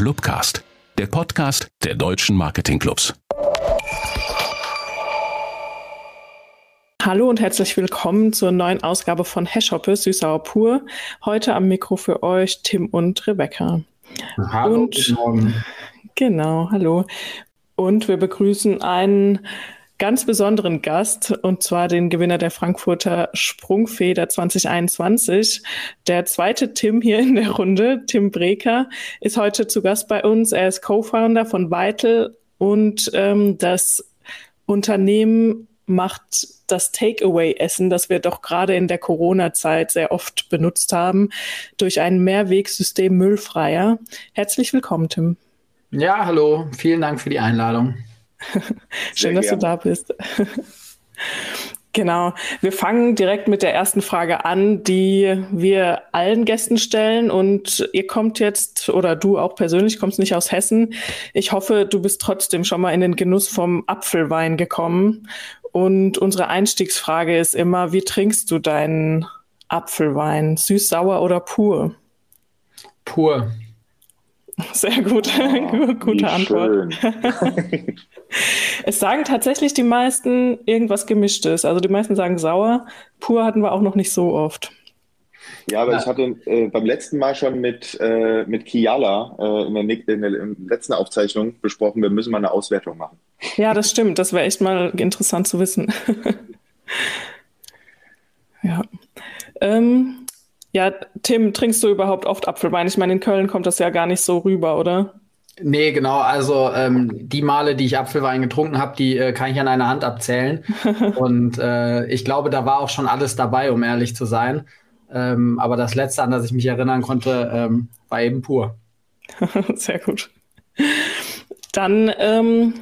Clubcast, der Podcast der deutschen Marketingclubs. Hallo und herzlich willkommen zur neuen Ausgabe von Hashhoppe Süßsauer pur. Heute am Mikro für euch Tim und Rebecca. Hallo, und. Genau, hallo. Und wir begrüßen einen ganz besonderen Gast, und zwar den Gewinner der Frankfurter Sprungfeder 2021. Der zweite Tim hier in der Runde, Tim Breker, ist heute zu Gast bei uns. Er ist Co-Founder von Vital und ähm, das Unternehmen macht das Takeaway-Essen, das wir doch gerade in der Corona-Zeit sehr oft benutzt haben, durch ein Mehrwegsystem müllfreier. Herzlich willkommen, Tim. Ja, hallo. Vielen Dank für die Einladung. Schön, dass du da bist. Genau. Wir fangen direkt mit der ersten Frage an, die wir allen Gästen stellen. Und ihr kommt jetzt, oder du auch persönlich, kommst nicht aus Hessen. Ich hoffe, du bist trotzdem schon mal in den Genuss vom Apfelwein gekommen. Und unsere Einstiegsfrage ist immer, wie trinkst du deinen Apfelwein? Süß, sauer oder pur? Pur. Sehr gut. Oh, Gute Antwort. Es sagen tatsächlich die meisten irgendwas Gemischtes. Also die meisten sagen sauer. Pur hatten wir auch noch nicht so oft. Ja, aber ja. ich hatte äh, beim letzten Mal schon mit, äh, mit Kiala äh, in, der, in der letzten Aufzeichnung besprochen, wir müssen mal eine Auswertung machen. Ja, das stimmt. Das wäre echt mal interessant zu wissen. ja. Ähm, ja, Tim, trinkst du überhaupt oft Apfelwein? Ich meine, in Köln kommt das ja gar nicht so rüber, oder? Nee, genau. Also ähm, die Male, die ich Apfelwein getrunken habe, die äh, kann ich an einer Hand abzählen. Und äh, ich glaube, da war auch schon alles dabei, um ehrlich zu sein. Ähm, aber das letzte, an das ich mich erinnern konnte, ähm, war eben pur. Sehr gut. Dann ähm,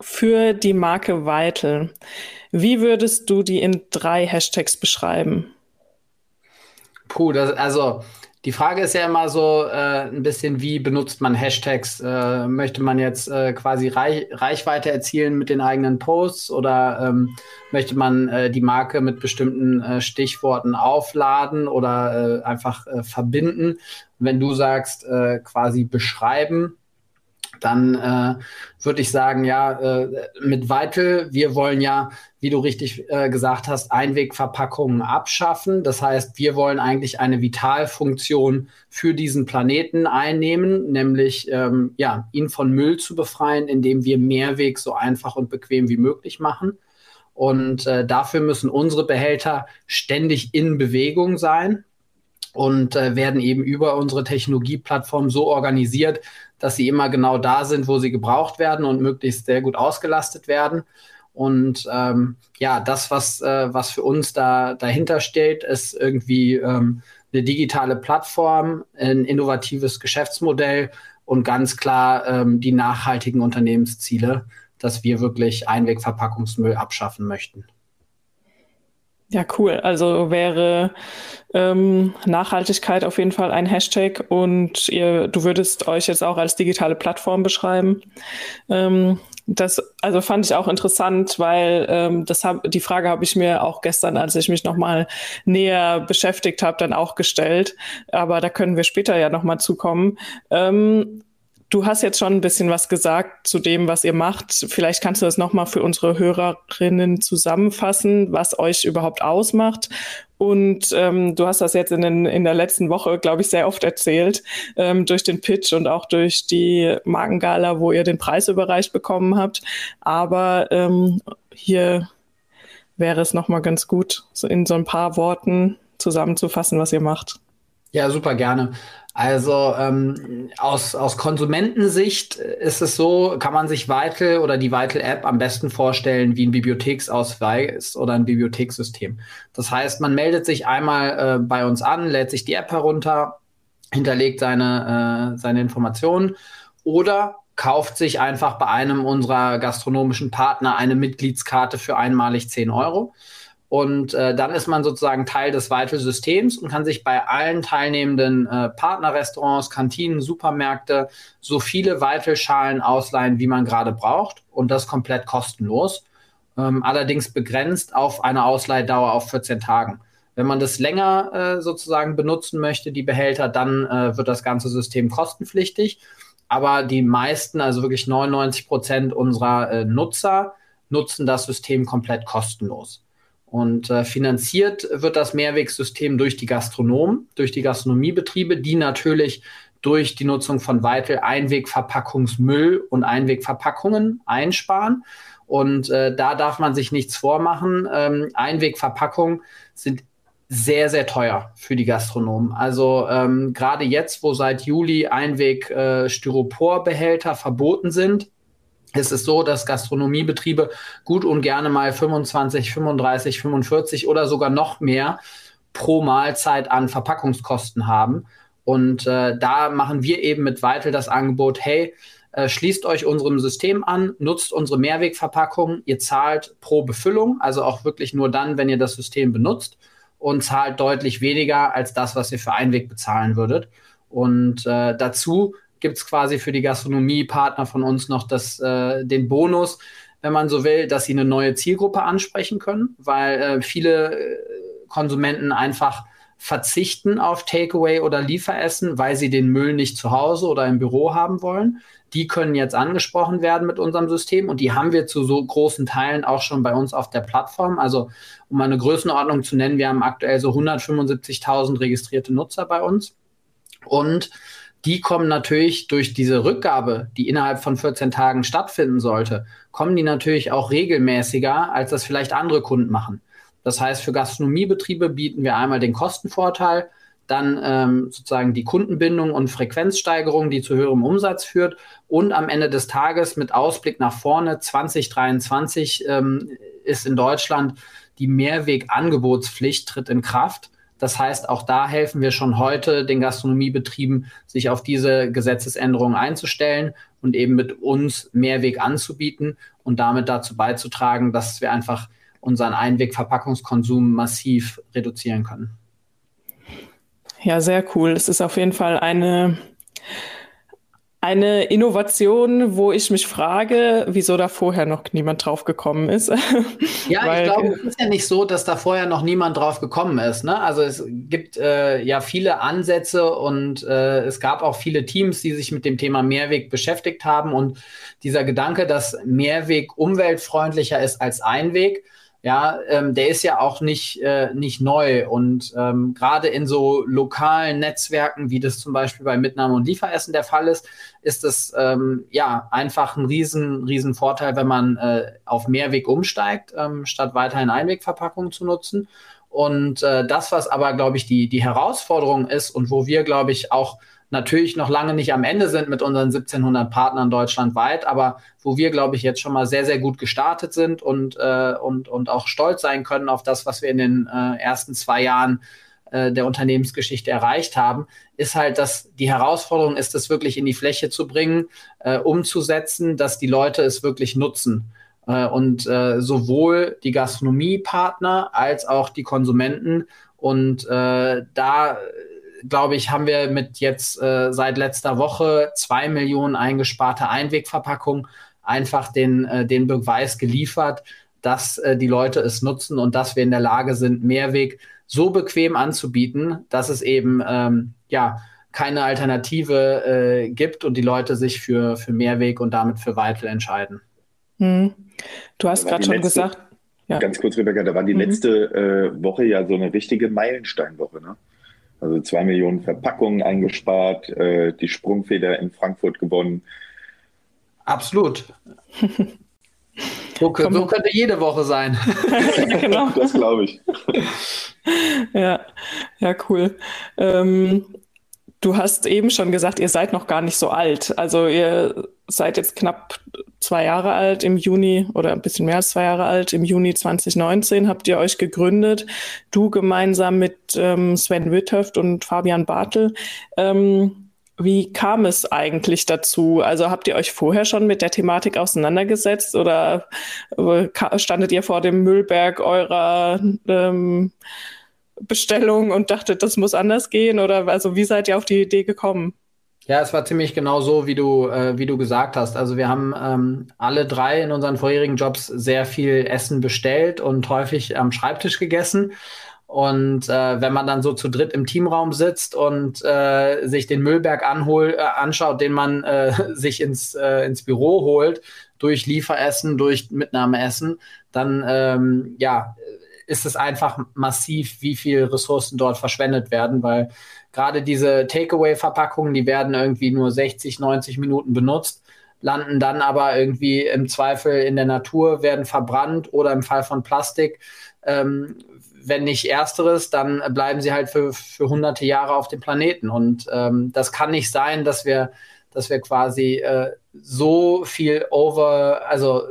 für die Marke Weitel. Wie würdest du die in drei Hashtags beschreiben? Puh, das, also die Frage ist ja immer so äh, ein bisschen, wie benutzt man Hashtags? Äh, möchte man jetzt äh, quasi Reich Reichweite erzielen mit den eigenen Posts oder ähm, möchte man äh, die Marke mit bestimmten äh, Stichworten aufladen oder äh, einfach verbinden? Wenn du sagst, quasi beschreiben, dann äh, würde ich sagen, ja, äh, mit Vital, wir wollen ja, wie du richtig äh, gesagt hast, Einwegverpackungen abschaffen. Das heißt, wir wollen eigentlich eine Vitalfunktion für diesen Planeten einnehmen, nämlich ähm, ja, ihn von Müll zu befreien, indem wir Mehrweg so einfach und bequem wie möglich machen. Und äh, dafür müssen unsere Behälter ständig in Bewegung sein und äh, werden eben über unsere Technologieplattform so organisiert, dass sie immer genau da sind, wo sie gebraucht werden und möglichst sehr gut ausgelastet werden. Und ähm, ja, das, was, äh, was für uns da dahinter steht, ist irgendwie ähm, eine digitale Plattform, ein innovatives Geschäftsmodell und ganz klar ähm, die nachhaltigen Unternehmensziele, dass wir wirklich Einwegverpackungsmüll abschaffen möchten. Ja, cool. Also wäre ähm, Nachhaltigkeit auf jeden Fall ein Hashtag und ihr, du würdest euch jetzt auch als digitale Plattform beschreiben. Ähm, das also fand ich auch interessant, weil ähm, das hab, die Frage habe ich mir auch gestern, als ich mich nochmal näher beschäftigt habe, dann auch gestellt. Aber da können wir später ja nochmal zukommen. Ähm, Du hast jetzt schon ein bisschen was gesagt zu dem, was ihr macht. Vielleicht kannst du das nochmal für unsere Hörerinnen zusammenfassen, was euch überhaupt ausmacht. Und ähm, du hast das jetzt in, den, in der letzten Woche, glaube ich, sehr oft erzählt, ähm, durch den Pitch und auch durch die Markengala, wo ihr den Preis überreicht bekommen habt. Aber ähm, hier wäre es nochmal ganz gut, so in so ein paar Worten zusammenzufassen, was ihr macht. Ja, super gerne. Also ähm, aus, aus Konsumentensicht ist es so, kann man sich Vital oder die Vital-App am besten vorstellen wie ein Bibliotheksausweis oder ein Bibliothekssystem. Das heißt, man meldet sich einmal äh, bei uns an, lädt sich die App herunter, hinterlegt seine, äh, seine Informationen oder kauft sich einfach bei einem unserer gastronomischen Partner eine Mitgliedskarte für einmalig 10 Euro. Und äh, dann ist man sozusagen Teil des Vital-Systems und kann sich bei allen teilnehmenden äh, Partnerrestaurants, Kantinen, Supermärkte so viele Vital-Schalen ausleihen, wie man gerade braucht. Und das komplett kostenlos. Ähm, allerdings begrenzt auf eine Ausleihdauer auf 14 Tagen. Wenn man das länger äh, sozusagen benutzen möchte, die Behälter, dann äh, wird das ganze System kostenpflichtig. aber die meisten, also wirklich 99 Prozent unserer äh, Nutzer, nutzen das System komplett kostenlos. Und äh, finanziert wird das Mehrwegsystem durch die Gastronomen, durch die Gastronomiebetriebe, die natürlich durch die Nutzung von Weitel Einwegverpackungsmüll und Einwegverpackungen einsparen. Und äh, da darf man sich nichts vormachen. Ähm, Einwegverpackungen sind sehr, sehr teuer für die Gastronomen. Also ähm, gerade jetzt, wo seit Juli Einweg-Styroporbehälter äh, verboten sind, ist es so, dass Gastronomiebetriebe gut und gerne mal 25, 35, 45 oder sogar noch mehr pro Mahlzeit an Verpackungskosten haben. Und äh, da machen wir eben mit Weitel das Angebot, hey, äh, schließt euch unserem System an, nutzt unsere Mehrwegverpackung, ihr zahlt pro Befüllung, also auch wirklich nur dann, wenn ihr das System benutzt und zahlt deutlich weniger als das, was ihr für Einweg bezahlen würdet. Und äh, dazu gibt es quasi für die Gastronomiepartner von uns noch das, äh, den Bonus, wenn man so will, dass sie eine neue Zielgruppe ansprechen können, weil äh, viele äh, Konsumenten einfach verzichten auf Takeaway oder Lieferessen, weil sie den Müll nicht zu Hause oder im Büro haben wollen. Die können jetzt angesprochen werden mit unserem System und die haben wir zu so großen Teilen auch schon bei uns auf der Plattform. Also um eine Größenordnung zu nennen, wir haben aktuell so 175.000 registrierte Nutzer bei uns und die kommen natürlich durch diese Rückgabe, die innerhalb von 14 Tagen stattfinden sollte, kommen die natürlich auch regelmäßiger, als das vielleicht andere Kunden machen. Das heißt, für Gastronomiebetriebe bieten wir einmal den Kostenvorteil, dann ähm, sozusagen die Kundenbindung und Frequenzsteigerung, die zu höherem Umsatz führt und am Ende des Tages mit Ausblick nach vorne 2023 ähm, ist in Deutschland die Mehrwegangebotspflicht tritt in Kraft. Das heißt, auch da helfen wir schon heute den Gastronomiebetrieben, sich auf diese Gesetzesänderungen einzustellen und eben mit uns Mehrweg anzubieten und damit dazu beizutragen, dass wir einfach unseren Einwegverpackungskonsum massiv reduzieren können. Ja, sehr cool. Es ist auf jeden Fall eine, eine Innovation, wo ich mich frage, wieso da vorher noch niemand drauf gekommen ist. Ja, Weil, ich glaube, es ist ja nicht so, dass da vorher noch niemand drauf gekommen ist. Ne? Also es gibt äh, ja viele Ansätze und äh, es gab auch viele Teams, die sich mit dem Thema Mehrweg beschäftigt haben. Und dieser Gedanke, dass Mehrweg umweltfreundlicher ist als Einweg, ja, ähm, der ist ja auch nicht, äh, nicht neu. Und ähm, gerade in so lokalen Netzwerken, wie das zum Beispiel bei Mitnahme und Lieferessen der Fall ist, ist es ähm, ja einfach ein riesen, riesen Vorteil, wenn man äh, auf Mehrweg umsteigt, ähm, statt weiterhin Einwegverpackungen zu nutzen. Und äh, das, was aber, glaube ich, die, die Herausforderung ist und wo wir, glaube ich, auch natürlich noch lange nicht am Ende sind mit unseren 1700 Partnern deutschlandweit, aber wo wir, glaube ich, jetzt schon mal sehr, sehr gut gestartet sind und, äh, und, und auch stolz sein können auf das, was wir in den äh, ersten zwei Jahren äh, der Unternehmensgeschichte erreicht haben, ist halt, dass die Herausforderung ist, es wirklich in die Fläche zu bringen, äh, umzusetzen, dass die Leute es wirklich nutzen. Äh, und äh, sowohl die Gastronomiepartner als auch die Konsumenten. Und äh, da glaube ich, haben wir mit jetzt äh, seit letzter Woche zwei Millionen eingesparte Einwegverpackungen einfach den, äh, den Beweis geliefert, dass äh, die Leute es nutzen und dass wir in der Lage sind, Mehrweg so bequem anzubieten, dass es eben ähm, ja keine Alternative äh, gibt und die Leute sich für, für Mehrweg und damit für Weitel entscheiden. Hm. Du hast gerade schon letzte, gesagt. Ja. Ganz kurz, Rebecca, da war die mhm. letzte äh, Woche ja so eine richtige Meilensteinwoche. Ne? Also zwei Millionen Verpackungen eingespart, äh, die Sprungfeder in Frankfurt gewonnen. Absolut. So, so, könnte jede Woche sein. genau. Das glaube ich. Ja, ja, cool. Ähm, du hast eben schon gesagt, ihr seid noch gar nicht so alt. Also ihr seid jetzt knapp zwei Jahre alt im Juni oder ein bisschen mehr als zwei Jahre alt. Im Juni 2019 habt ihr euch gegründet. Du gemeinsam mit ähm, Sven Witthöft und Fabian Bartel. Ähm, wie kam es eigentlich dazu? Also habt ihr euch vorher schon mit der Thematik auseinandergesetzt oder äh, standet ihr vor dem Müllberg eurer ähm, Bestellung und dachtet, das muss anders gehen? Oder also wie seid ihr auf die Idee gekommen? Ja, es war ziemlich genau so, wie du, äh, wie du gesagt hast. Also wir haben ähm, alle drei in unseren vorherigen Jobs sehr viel Essen bestellt und häufig am Schreibtisch gegessen. Und äh, wenn man dann so zu dritt im Teamraum sitzt und äh, sich den Müllberg anhol, äh, anschaut, den man äh, sich ins, äh, ins Büro holt, durch Lieferessen, durch Mitnahmeessen, dann ähm, ja, ist es einfach massiv, wie viel Ressourcen dort verschwendet werden, weil gerade diese Takeaway-Verpackungen, die werden irgendwie nur 60, 90 Minuten benutzt, landen dann aber irgendwie im Zweifel in der Natur, werden verbrannt oder im Fall von Plastik ähm, wenn nicht ersteres, dann bleiben sie halt für, für hunderte Jahre auf dem Planeten. Und ähm, das kann nicht sein, dass wir, dass wir quasi äh, so viel over, also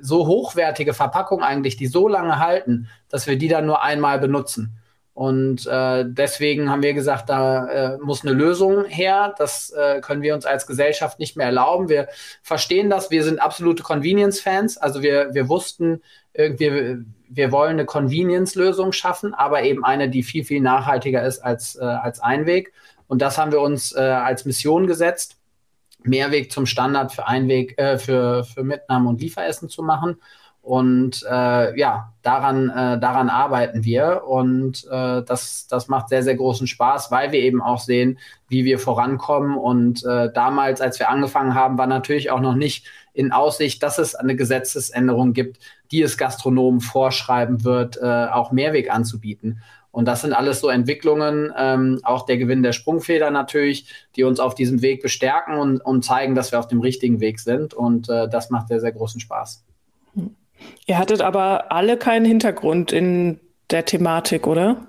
so hochwertige Verpackungen eigentlich, die so lange halten, dass wir die dann nur einmal benutzen. Und äh, deswegen haben wir gesagt, da äh, muss eine Lösung her. Das äh, können wir uns als Gesellschaft nicht mehr erlauben. Wir verstehen das. Wir sind absolute Convenience-Fans. Also wir, wir wussten irgendwie, wir wollen eine Convenience-Lösung schaffen, aber eben eine, die viel, viel nachhaltiger ist als, äh, als Einweg. Und das haben wir uns äh, als Mission gesetzt, Mehrweg zum Standard für Einweg, äh, für, für Mitnahme und Lieferessen zu machen. Und äh, ja, daran, äh, daran arbeiten wir und äh, das, das macht sehr, sehr großen Spaß, weil wir eben auch sehen, wie wir vorankommen. Und äh, damals, als wir angefangen haben, war natürlich auch noch nicht in Aussicht, dass es eine Gesetzesänderung gibt, die es Gastronomen vorschreiben wird, äh, auch Mehrweg anzubieten. Und das sind alles so Entwicklungen, ähm, auch der Gewinn der Sprungfeder natürlich, die uns auf diesem Weg bestärken und, und zeigen, dass wir auf dem richtigen Weg sind. Und äh, das macht sehr, sehr großen Spaß. Ihr hattet aber alle keinen Hintergrund in der Thematik, oder?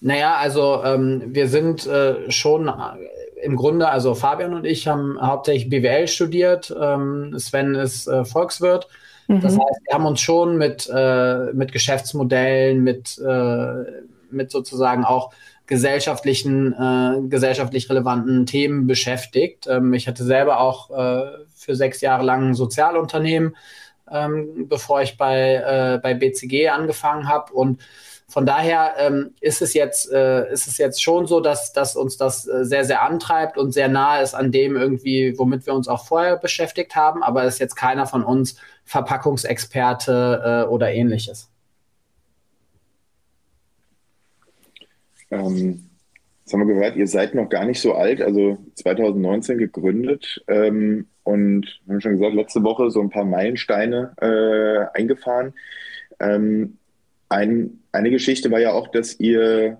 Naja, also ähm, wir sind äh, schon im Grunde, also Fabian und ich haben hauptsächlich BWL studiert, ähm, Sven ist äh, Volkswirt. Mhm. Das heißt, wir haben uns schon mit, äh, mit Geschäftsmodellen, mit, äh, mit sozusagen auch gesellschaftlichen, äh, gesellschaftlich relevanten Themen beschäftigt. Ähm, ich hatte selber auch äh, für sechs Jahre lang ein Sozialunternehmen, ähm, bevor ich bei, äh, bei BCG angefangen habe und von daher ähm, ist, es jetzt, äh, ist es jetzt schon so, dass, dass uns das äh, sehr, sehr antreibt und sehr nahe ist an dem irgendwie, womit wir uns auch vorher beschäftigt haben. Aber ist jetzt keiner von uns Verpackungsexperte äh, oder ähnliches. Ähm, jetzt haben wir gehört, ihr seid noch gar nicht so alt, also 2019 gegründet ähm, und wir haben schon gesagt, letzte Woche so ein paar Meilensteine äh, eingefahren. Ähm, ein, eine Geschichte war ja auch, dass ihr,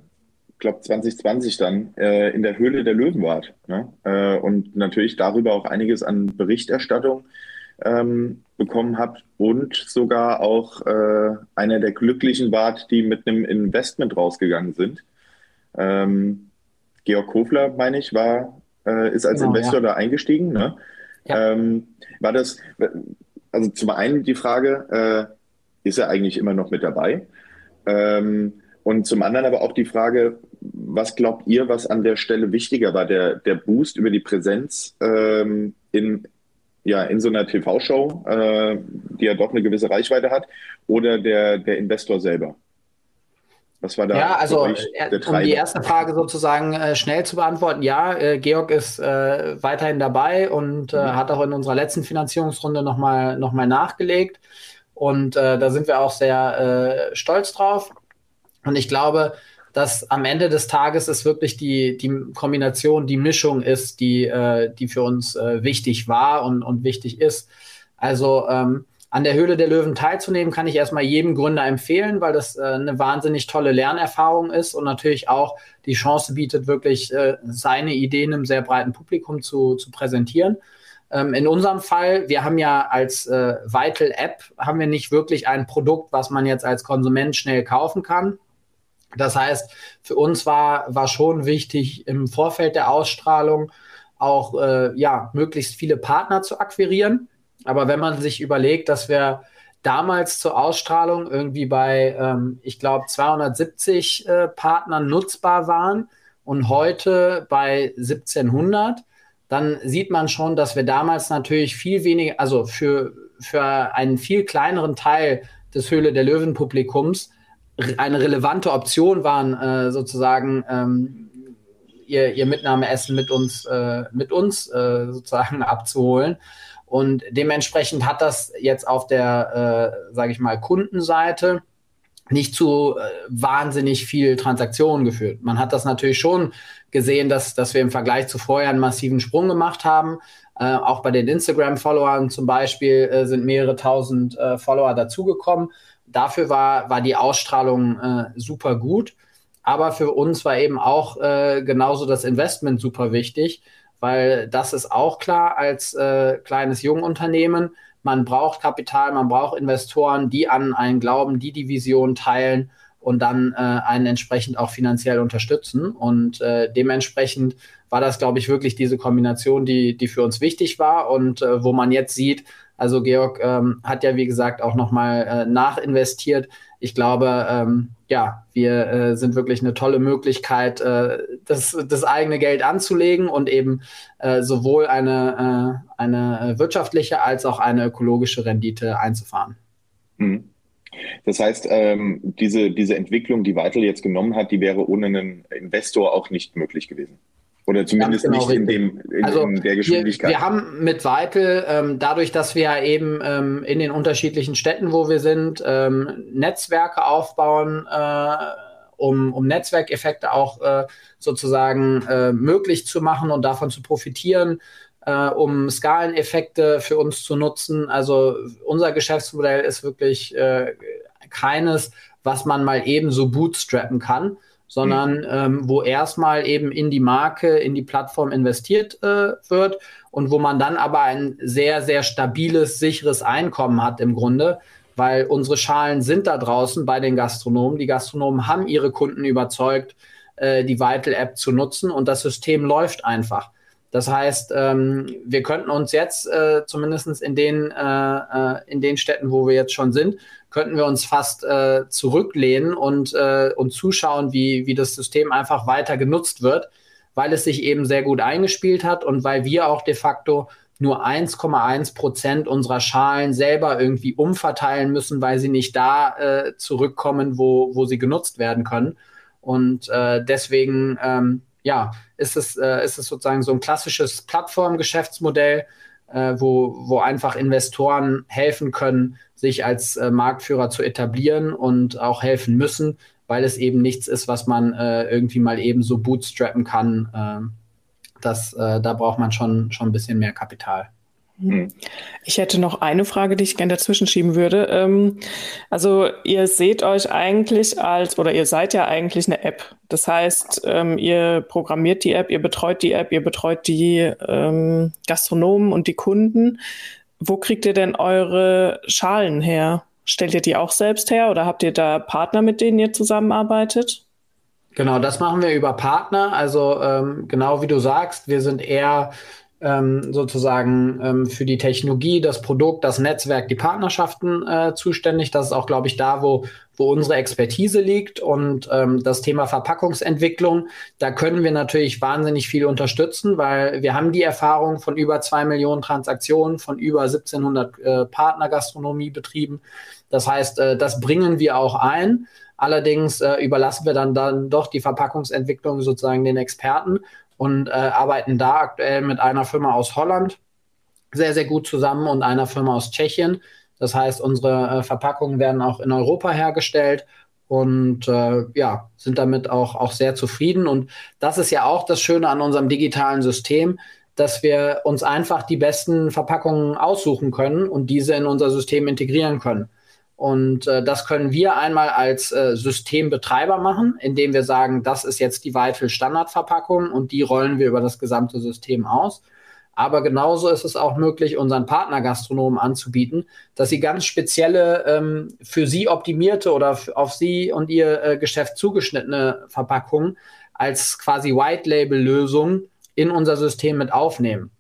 ich glaube 2020 dann, äh, in der Höhle der Löwen wart. Ne? Äh, und natürlich darüber auch einiges an Berichterstattung ähm, bekommen habt und sogar auch äh, einer der Glücklichen wart, die mit einem Investment rausgegangen sind. Ähm, Georg Kofler, meine ich, war, äh, ist als genau, Investor ja. da eingestiegen. Ne? Ja. Ähm, war das, also zum einen die Frage, äh, ist er eigentlich immer noch mit dabei? Ähm, und zum anderen aber auch die Frage, was glaubt ihr, was an der Stelle wichtiger war? Der, der Boost über die Präsenz ähm, in, ja, in so einer TV-Show, äh, die ja doch eine gewisse Reichweite hat, oder der, der Investor selber? Was war da? Ja, also äh, um die erste Frage sozusagen äh, schnell zu beantworten, ja, äh, Georg ist äh, weiterhin dabei und äh, mhm. hat auch in unserer letzten Finanzierungsrunde nochmal noch mal nachgelegt. Und äh, da sind wir auch sehr äh, stolz drauf. Und ich glaube, dass am Ende des Tages es wirklich die, die Kombination, die Mischung ist, die, äh, die für uns äh, wichtig war und, und wichtig ist. Also ähm, an der Höhle der Löwen teilzunehmen, kann ich erstmal jedem Gründer empfehlen, weil das äh, eine wahnsinnig tolle Lernerfahrung ist und natürlich auch die Chance bietet, wirklich äh, seine Ideen im sehr breiten Publikum zu, zu präsentieren. Ähm, in unserem Fall, wir haben ja als äh, Vital App, haben wir nicht wirklich ein Produkt, was man jetzt als Konsument schnell kaufen kann. Das heißt, für uns war, war schon wichtig, im Vorfeld der Ausstrahlung auch äh, ja, möglichst viele Partner zu akquirieren. Aber wenn man sich überlegt, dass wir damals zur Ausstrahlung irgendwie bei, ähm, ich glaube, 270 äh, Partnern nutzbar waren und heute bei 1700, dann sieht man schon, dass wir damals natürlich viel weniger, also für, für einen viel kleineren Teil des Höhle der Löwen-Publikums eine relevante Option waren, äh, sozusagen ähm, ihr, ihr Mitnahmeessen mit uns, äh, mit uns äh, sozusagen abzuholen. Und dementsprechend hat das jetzt auf der, äh, sage ich mal, Kundenseite nicht zu äh, wahnsinnig viel Transaktionen geführt. Man hat das natürlich schon gesehen, dass, dass wir im Vergleich zu vorher einen massiven Sprung gemacht haben. Äh, auch bei den Instagram-Followern zum Beispiel äh, sind mehrere tausend äh, Follower dazugekommen. Dafür war, war die Ausstrahlung äh, super gut. Aber für uns war eben auch äh, genauso das Investment super wichtig, weil das ist auch klar als kleines Jungunternehmen. Man braucht Kapital, man braucht Investoren, die an einen glauben, die die Vision teilen und dann äh, einen entsprechend auch finanziell unterstützen. Und äh, dementsprechend war das, glaube ich, wirklich diese Kombination, die, die für uns wichtig war und äh, wo man jetzt sieht, also Georg ähm, hat ja, wie gesagt, auch nochmal äh, nachinvestiert. Ich glaube, ähm, ja, wir äh, sind wirklich eine tolle Möglichkeit, äh, das, das eigene Geld anzulegen und eben äh, sowohl eine, äh, eine wirtschaftliche als auch eine ökologische Rendite einzufahren. Mhm. Das heißt, ähm, diese, diese Entwicklung, die Vital jetzt genommen hat, die wäre ohne einen Investor auch nicht möglich gewesen. Oder zumindest genau nicht in, dem, in, also in der Geschwindigkeit. Wir, wir haben mit Weitel, ähm, dadurch, dass wir ja eben ähm, in den unterschiedlichen Städten, wo wir sind, ähm, Netzwerke aufbauen, äh, um, um Netzwerkeffekte auch äh, sozusagen äh, möglich zu machen und davon zu profitieren, äh, um Skaleneffekte für uns zu nutzen. Also unser Geschäftsmodell ist wirklich äh, keines, was man mal eben so bootstrappen kann sondern mhm. ähm, wo erstmal eben in die Marke, in die Plattform investiert äh, wird und wo man dann aber ein sehr, sehr stabiles, sicheres Einkommen hat im Grunde, weil unsere Schalen sind da draußen bei den Gastronomen. Die Gastronomen haben ihre Kunden überzeugt, äh, die Vital-App zu nutzen und das System läuft einfach. Das heißt, ähm, wir könnten uns jetzt äh, zumindest in den, äh, äh, in den Städten, wo wir jetzt schon sind, könnten wir uns fast äh, zurücklehnen und, äh, und zuschauen, wie, wie das System einfach weiter genutzt wird, weil es sich eben sehr gut eingespielt hat und weil wir auch de facto nur 1,1 Prozent unserer Schalen selber irgendwie umverteilen müssen, weil sie nicht da äh, zurückkommen, wo, wo sie genutzt werden können. Und äh, deswegen, ähm, ja, ist es, äh, ist es sozusagen so ein klassisches Plattformgeschäftsmodell, äh, wo, wo einfach Investoren helfen können, sich als äh, Marktführer zu etablieren und auch helfen müssen, weil es eben nichts ist, was man äh, irgendwie mal eben so bootstrappen kann. Ähm, das, äh, da braucht man schon, schon ein bisschen mehr Kapital. Mhm. Ich hätte noch eine Frage, die ich gerne dazwischen schieben würde. Ähm, also ihr seht euch eigentlich als, oder ihr seid ja eigentlich eine App. Das heißt, ähm, ihr programmiert die App, ihr betreut die App, ihr betreut die ähm, Gastronomen und die Kunden. Wo kriegt ihr denn eure Schalen her? Stellt ihr die auch selbst her oder habt ihr da Partner, mit denen ihr zusammenarbeitet? Genau, das machen wir über Partner. Also ähm, genau wie du sagst, wir sind eher ähm, sozusagen ähm, für die Technologie, das Produkt, das Netzwerk, die Partnerschaften äh, zuständig. Das ist auch, glaube ich, da, wo, wo unsere Expertise liegt. Und ähm, das Thema Verpackungsentwicklung, da können wir natürlich wahnsinnig viel unterstützen, weil wir haben die Erfahrung von über zwei Millionen Transaktionen, von über 1700 äh, Partnergastronomiebetrieben. Das heißt, äh, das bringen wir auch ein. Allerdings äh, überlassen wir dann, dann doch die Verpackungsentwicklung sozusagen den Experten und äh, arbeiten da aktuell mit einer Firma aus Holland sehr, sehr gut zusammen und einer Firma aus Tschechien. Das heißt, unsere äh, Verpackungen werden auch in Europa hergestellt und äh, ja, sind damit auch, auch sehr zufrieden. Und das ist ja auch das Schöne an unserem digitalen System, dass wir uns einfach die besten Verpackungen aussuchen können und diese in unser System integrieren können. Und äh, das können wir einmal als äh, Systembetreiber machen, indem wir sagen, das ist jetzt die Vital Standardverpackung und die rollen wir über das gesamte System aus. Aber genauso ist es auch möglich, unseren Partnergastronomen anzubieten, dass sie ganz spezielle, ähm, für sie optimierte oder auf sie und ihr äh, Geschäft zugeschnittene Verpackungen als quasi White-Label-Lösung in unser System mit aufnehmen.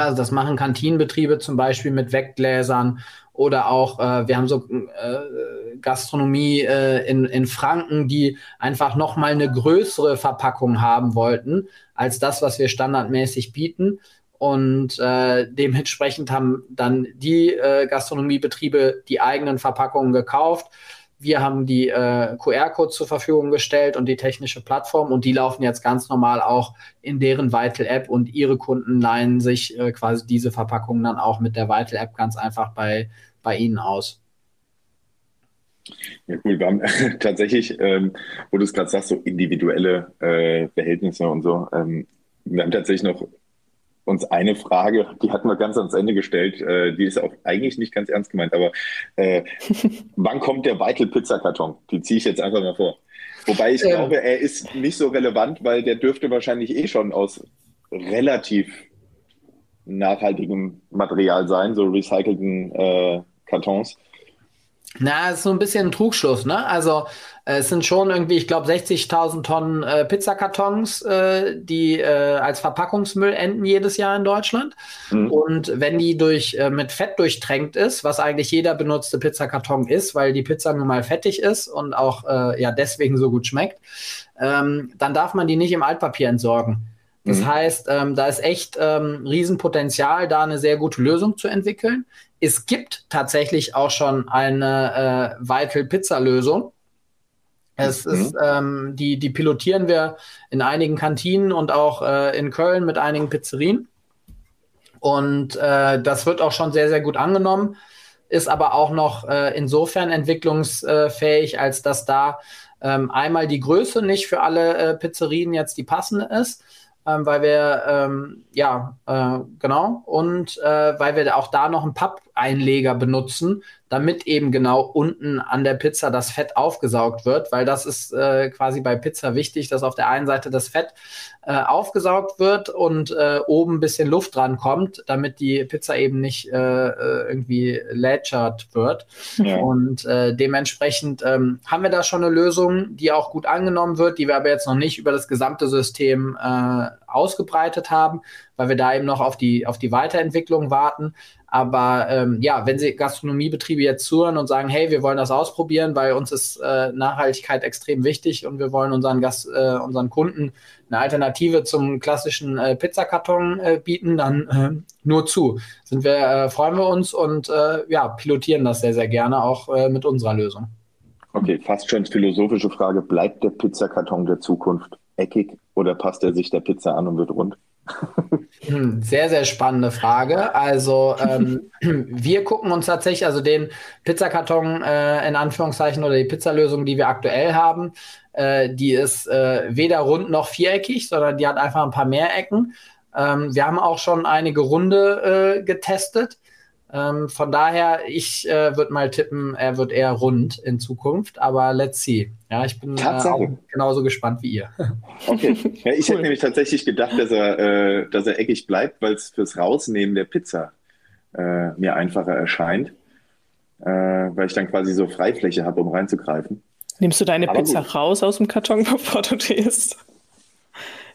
Also das machen Kantinenbetriebe zum Beispiel mit Weggläsern oder auch, äh, wir haben so äh, Gastronomie äh, in, in Franken, die einfach nochmal eine größere Verpackung haben wollten als das, was wir standardmäßig bieten. Und äh, dementsprechend haben dann die äh, Gastronomiebetriebe die eigenen Verpackungen gekauft wir haben die äh, QR-Codes zur Verfügung gestellt und die technische Plattform und die laufen jetzt ganz normal auch in deren Vital-App und ihre Kunden leihen sich äh, quasi diese Verpackungen dann auch mit der Vital-App ganz einfach bei, bei ihnen aus. Ja, cool. Wir haben tatsächlich, ähm, wo du es gerade sagst, so individuelle äh, Behältnisse und so. Ähm, wir haben tatsächlich noch uns eine Frage, die hatten wir ganz ans Ende gestellt, äh, die ist auch eigentlich nicht ganz ernst gemeint, aber äh, wann kommt der Vital Pizza Karton? Die ziehe ich jetzt einfach mal vor. Wobei ich ähm. glaube, er ist nicht so relevant, weil der dürfte wahrscheinlich eh schon aus relativ nachhaltigem Material sein, so recycelten äh, Kartons. Na, es ist so ein bisschen ein Trugschluss, ne? Also äh, es sind schon irgendwie, ich glaube, 60.000 Tonnen äh, Pizzakartons, äh, die äh, als Verpackungsmüll enden jedes Jahr in Deutschland. Mhm. Und wenn die durch äh, mit Fett durchtränkt ist, was eigentlich jeder benutzte Pizzakarton ist, weil die Pizza nun mal fettig ist und auch ja deswegen so gut schmeckt, ähm, dann darf man die nicht im Altpapier entsorgen. Das mhm. heißt, ähm, da ist echt ähm, Riesenpotenzial, da eine sehr gute Lösung zu entwickeln. Es gibt tatsächlich auch schon eine äh, Vital Pizza Lösung. Es mhm. ist, ähm, die, die pilotieren wir in einigen Kantinen und auch äh, in Köln mit einigen Pizzerien. Und äh, das wird auch schon sehr, sehr gut angenommen, ist aber auch noch äh, insofern entwicklungsfähig, als dass da ähm, einmal die Größe nicht für alle äh, Pizzerien jetzt die passende ist ähm, weil wir, ähm, ja, äh, genau, und äh, weil wir auch da noch einen Pappeinleger benutzen, damit eben genau unten an der Pizza das Fett aufgesaugt wird, weil das ist äh, quasi bei Pizza wichtig, dass auf der einen Seite das Fett äh, aufgesaugt wird und äh, oben ein bisschen Luft dran kommt, damit die Pizza eben nicht äh, äh irgendwie lätschert wird. Ja. Und äh, dementsprechend ähm, haben wir da schon eine Lösung, die auch gut angenommen wird, die wir aber jetzt noch nicht über das gesamte System ausgebreitet haben, weil wir da eben noch auf die, auf die Weiterentwicklung warten. Aber ähm, ja, wenn Sie Gastronomiebetriebe jetzt zuhören und sagen, hey, wir wollen das ausprobieren, weil uns ist äh, Nachhaltigkeit extrem wichtig und wir wollen unseren, Gast, äh, unseren Kunden eine Alternative zum klassischen äh, Pizzakarton äh, bieten, dann äh, nur zu. Sind wir, äh, freuen wir uns und äh, ja, pilotieren das sehr, sehr gerne auch äh, mit unserer Lösung. Okay, fast schon philosophische Frage. Bleibt der Pizzakarton der Zukunft eckig oder passt er sich der Pizza an und wird rund? Hm, sehr, sehr spannende Frage. Also ähm, wir gucken uns tatsächlich, also den Pizzakarton äh, in Anführungszeichen oder die Pizzalösung, die wir aktuell haben, äh, die ist äh, weder rund noch viereckig, sondern die hat einfach ein paar mehr Ecken. Ähm, wir haben auch schon einige Runde äh, getestet. Ähm, von daher, ich äh, würde mal tippen, er wird eher rund in Zukunft, aber let's see. Ja, ich bin äh, genauso gespannt wie ihr. Okay. Ja, ich cool. hätte nämlich tatsächlich gedacht, dass er, äh, dass er eckig bleibt, weil es fürs Rausnehmen der Pizza äh, mir einfacher erscheint, äh, weil ich dann quasi so Freifläche habe, um reinzugreifen. Nimmst du deine aber Pizza gut. raus aus dem Karton, bevor du die isst?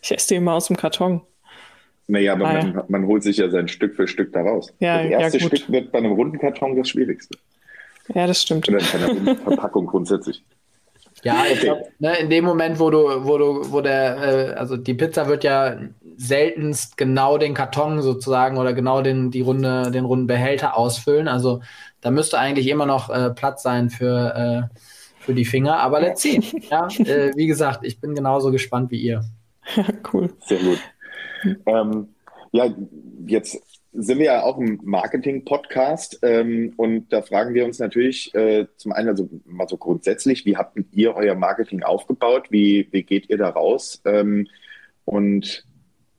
Ich esse die immer aus dem Karton. Naja, aber ah, man, ja. man, holt sich ja sein Stück für Stück daraus. Ja, das erste ja, Stück wird bei einem runden Karton das schwierigste. Ja, das stimmt. Oder in einer Verpackung grundsätzlich. Ja, ich glaube, ne, in dem Moment, wo du, wo du, wo der, äh, also die Pizza wird ja seltenst genau den Karton sozusagen oder genau den, die runde, den runden Behälter ausfüllen. Also da müsste eigentlich immer noch äh, Platz sein für, äh, für die Finger. Aber let's see. Ja, äh, wie gesagt, ich bin genauso gespannt wie ihr. Ja, cool. Sehr gut. Ähm, ja, jetzt sind wir ja auch im Marketing-Podcast ähm, und da fragen wir uns natürlich äh, zum einen, also mal so grundsätzlich, wie habt ihr euer Marketing aufgebaut? Wie, wie geht ihr da raus? Ähm, und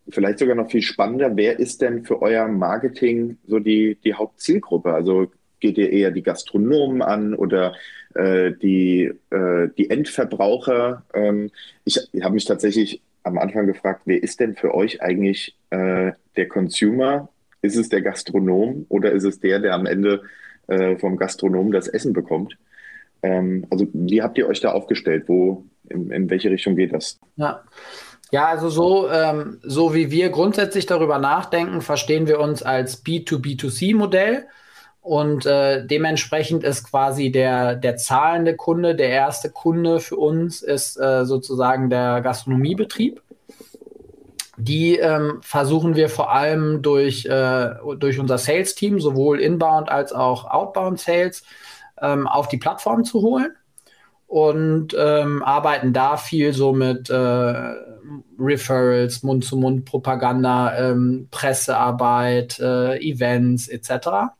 vielleicht sogar noch viel spannender, wer ist denn für euer Marketing so die, die Hauptzielgruppe? Also geht ihr eher die Gastronomen an oder äh, die, äh, die Endverbraucher? Ähm, ich, ich habe mich tatsächlich am Anfang gefragt, wer ist denn für euch eigentlich äh, der Consumer? Ist es der Gastronom oder ist es der, der am Ende äh, vom Gastronom das Essen bekommt? Ähm, also wie habt ihr euch da aufgestellt? Wo, in, in welche Richtung geht das? Ja. Ja, also so, ähm, so wie wir grundsätzlich darüber nachdenken, verstehen wir uns als B2B2C-Modell. Und äh, dementsprechend ist quasi der, der zahlende Kunde, der erste Kunde für uns ist äh, sozusagen der Gastronomiebetrieb. Die ähm, versuchen wir vor allem durch, äh, durch unser Sales-Team, sowohl Inbound als auch Outbound Sales, ähm, auf die Plattform zu holen und ähm, arbeiten da viel so mit äh, Referrals, Mund-zu-Mund-Propaganda, ähm, Pressearbeit, äh, Events etc.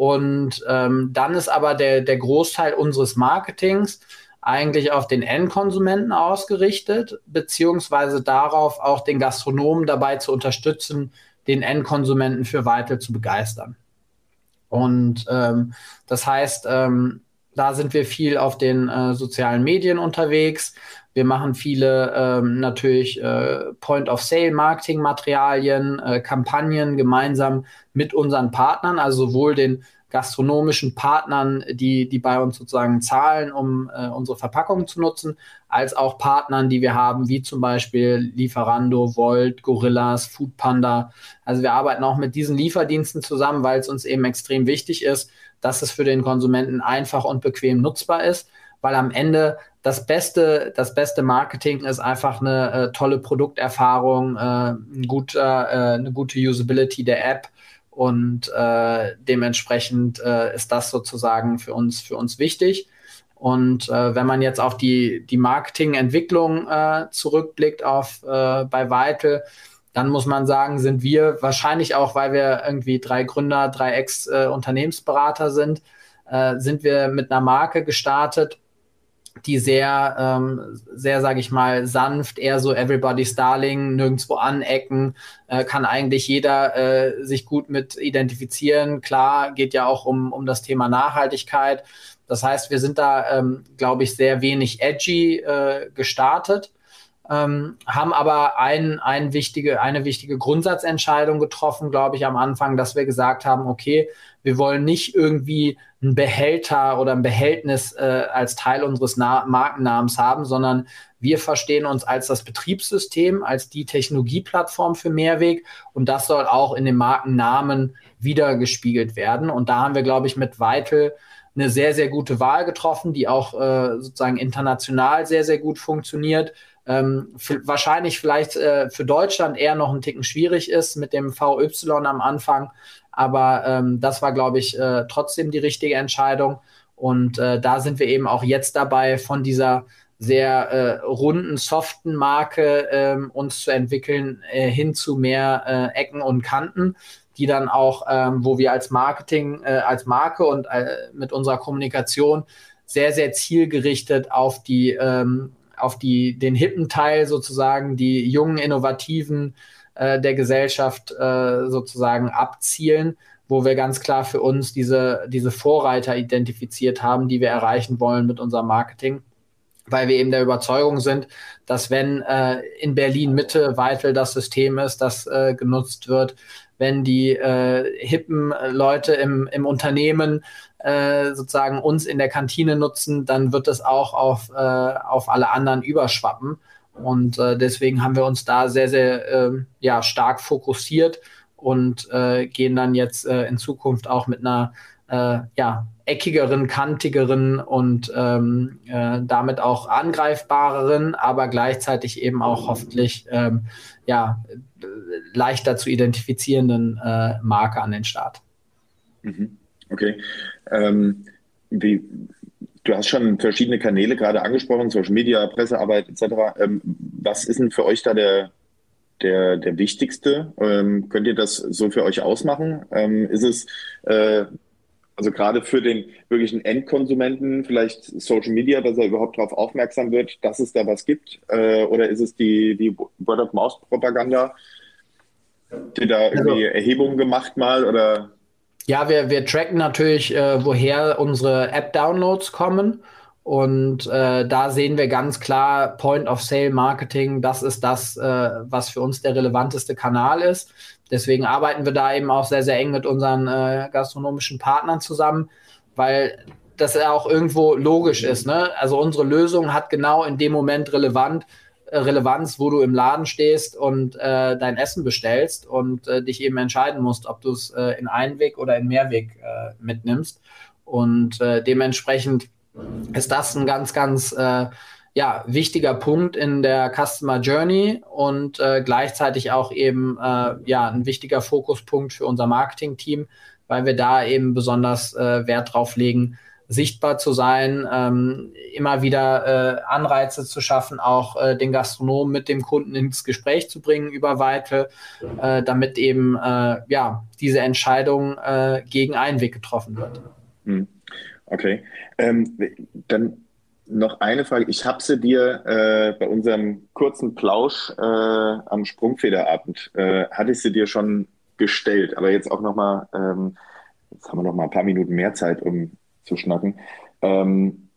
Und ähm, dann ist aber der, der Großteil unseres Marketings eigentlich auf den Endkonsumenten ausgerichtet, beziehungsweise darauf auch den Gastronomen dabei zu unterstützen, den Endkonsumenten für Weitel zu begeistern. Und ähm, das heißt, ähm, da sind wir viel auf den äh, sozialen Medien unterwegs. Wir machen viele ähm, natürlich äh, Point-of-Sale-Marketing-Materialien, äh, Kampagnen gemeinsam mit unseren Partnern, also sowohl den gastronomischen Partnern, die, die bei uns sozusagen zahlen, um äh, unsere Verpackungen zu nutzen, als auch Partnern, die wir haben, wie zum Beispiel Lieferando, Volt, Gorillas, Foodpanda. Also wir arbeiten auch mit diesen Lieferdiensten zusammen, weil es uns eben extrem wichtig ist, dass es für den Konsumenten einfach und bequem nutzbar ist, weil am Ende das beste, das beste Marketing ist einfach eine äh, tolle Produkterfahrung, äh, ein guter, äh, eine gute Usability der App und äh, dementsprechend äh, ist das sozusagen für uns, für uns wichtig. Und äh, wenn man jetzt auf die, die Marketingentwicklung äh, zurückblickt auf äh, bei Vital, dann muss man sagen, sind wir wahrscheinlich auch, weil wir irgendwie drei Gründer, drei Ex-Unternehmensberater sind, äh, sind wir mit einer Marke gestartet, die sehr, ähm, sehr, sage ich mal, sanft, eher so Everybody's Darling, nirgendwo anecken, äh, kann eigentlich jeder äh, sich gut mit identifizieren. Klar, geht ja auch um, um das Thema Nachhaltigkeit. Das heißt, wir sind da, ähm, glaube ich, sehr wenig edgy äh, gestartet ähm, haben aber ein, ein wichtige, eine wichtige Grundsatzentscheidung getroffen, glaube ich, am Anfang, dass wir gesagt haben, okay, wir wollen nicht irgendwie einen Behälter oder ein Behältnis äh, als Teil unseres Na Markennamens haben, sondern wir verstehen uns als das Betriebssystem, als die Technologieplattform für Mehrweg und das soll auch in dem Markennamen wiedergespiegelt werden. Und da haben wir, glaube ich, mit Vital eine sehr, sehr gute Wahl getroffen, die auch äh, sozusagen international sehr, sehr gut funktioniert ähm, wahrscheinlich vielleicht äh, für Deutschland eher noch ein Ticken schwierig ist mit dem VY am Anfang. Aber ähm, das war, glaube ich, äh, trotzdem die richtige Entscheidung. Und äh, da sind wir eben auch jetzt dabei, von dieser sehr äh, runden, soften Marke ähm, uns zu entwickeln äh, hin zu mehr äh, Ecken und Kanten, die dann auch, ähm, wo wir als Marketing, als Marke und mit unserer Kommunikation sehr, sehr zielgerichtet auf die ähm, auf die, den hippen Teil sozusagen, die jungen, innovativen äh, der Gesellschaft äh, sozusagen abzielen, wo wir ganz klar für uns diese, diese Vorreiter identifiziert haben, die wir erreichen wollen mit unserem Marketing. Weil wir eben der Überzeugung sind, dass wenn äh, in Berlin Mitte Weitel das System ist, das äh, genutzt wird, wenn die äh, hippen Leute im, im Unternehmen äh, sozusagen uns in der Kantine nutzen, dann wird es auch auf, äh, auf alle anderen überschwappen. Und äh, deswegen haben wir uns da sehr, sehr äh, ja, stark fokussiert und äh, gehen dann jetzt äh, in Zukunft auch mit einer ja, eckigeren, kantigeren und ähm, äh, damit auch angreifbareren, aber gleichzeitig eben auch hoffentlich ähm, ja, leichter zu identifizierenden Marke an den Start. Mhm. Okay. Ähm, wie, du hast schon verschiedene Kanäle gerade angesprochen, Social Media, Pressearbeit etc. Ähm, was ist denn für euch da der, der, der wichtigste? Ähm, könnt ihr das so für euch ausmachen? Ähm, ist es äh, also gerade für den wirklichen Endkonsumenten vielleicht Social Media, dass er überhaupt darauf aufmerksam wird, dass es da was gibt? Äh, oder ist es die, die Word-of-Mouth-Propaganda? Habt ihr da irgendwie also, Erhebungen gemacht mal oder? Ja, wir, wir tracken natürlich, äh, woher unsere App-Downloads kommen. Und äh, da sehen wir ganz klar Point-of-Sale-Marketing, das ist das, äh, was für uns der relevanteste Kanal ist. Deswegen arbeiten wir da eben auch sehr, sehr eng mit unseren äh, gastronomischen Partnern zusammen, weil das ja auch irgendwo logisch ist. Ne? Also unsere Lösung hat genau in dem Moment relevant, Relevanz, wo du im Laden stehst und äh, dein Essen bestellst und äh, dich eben entscheiden musst, ob du es äh, in Einweg oder in Mehrweg äh, mitnimmst. Und äh, dementsprechend ist das ein ganz, ganz äh, ja, wichtiger Punkt in der Customer Journey und gleichzeitig auch eben ja, ein wichtiger Fokuspunkt für unser Marketing-Team, weil wir da eben besonders Wert drauf legen, sichtbar zu sein, ähm, immer wieder äh, Anreize zu schaffen, auch äh, den Gastronomen mit dem Kunden ins Gespräch zu bringen über Weitel, äh, damit eben äh, ja diese Entscheidung äh, gegen Einweg getroffen wird. Hm. Okay, ähm, dann noch eine Frage. Ich habe sie dir äh, bei unserem kurzen Plausch äh, am Sprungfederabend, äh, hatte ich sie dir schon gestellt, aber jetzt auch nochmal, ähm, jetzt haben wir noch mal ein paar Minuten mehr Zeit, um zu schnacken. Ähm,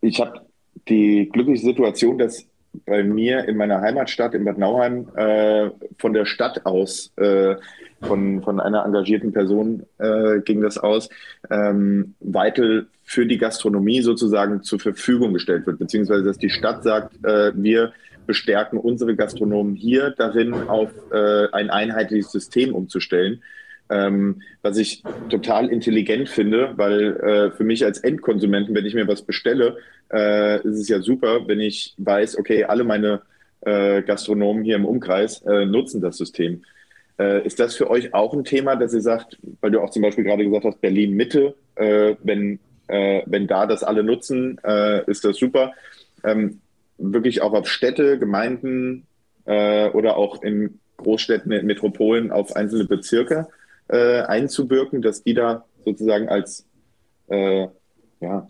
ich habe die glückliche Situation, dass bei mir in meiner Heimatstadt in Bad Nauheim äh, von der Stadt aus, äh, von, von einer engagierten Person äh, ging das aus, ähm, Weitel für die Gastronomie sozusagen zur Verfügung gestellt wird, beziehungsweise dass die Stadt sagt, äh, wir bestärken unsere Gastronomen hier darin, auf äh, ein einheitliches System umzustellen. Ähm, was ich total intelligent finde, weil äh, für mich als Endkonsumenten, wenn ich mir was bestelle, äh, ist es ja super, wenn ich weiß, okay, alle meine äh, Gastronomen hier im Umkreis äh, nutzen das System. Äh, ist das für euch auch ein Thema, dass ihr sagt, weil du auch zum Beispiel gerade gesagt hast, Berlin Mitte, äh, wenn, wenn da das alle nutzen, ist das super. Ähm, wirklich auch auf Städte, Gemeinden oder auch in Großstädten, in Metropolen auf einzelne Bezirke äh, einzuwirken, dass die da sozusagen als, äh, ja,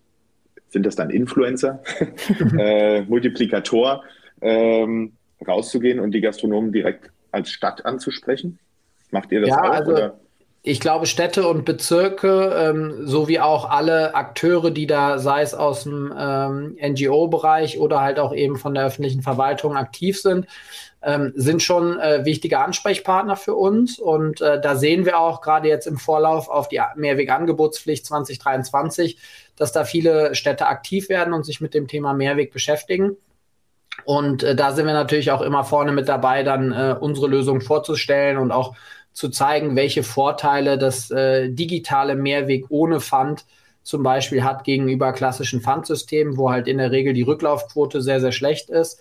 sind das dann Influencer, äh, Multiplikator, ähm, rauszugehen und die Gastronomen direkt als Stadt anzusprechen? Macht ihr das ja, auch? Also oder? Ich glaube, Städte und Bezirke, ähm, sowie auch alle Akteure, die da, sei es aus dem ähm, NGO-Bereich oder halt auch eben von der öffentlichen Verwaltung aktiv sind, ähm, sind schon äh, wichtige Ansprechpartner für uns. Und äh, da sehen wir auch gerade jetzt im Vorlauf auf die Mehrwegangebotspflicht 2023, dass da viele Städte aktiv werden und sich mit dem Thema Mehrweg beschäftigen. Und äh, da sind wir natürlich auch immer vorne mit dabei, dann äh, unsere Lösung vorzustellen und auch zu zeigen, welche Vorteile das äh, digitale Mehrweg ohne Pfand zum Beispiel hat gegenüber klassischen Pfandsystemen, wo halt in der Regel die Rücklaufquote sehr, sehr schlecht ist.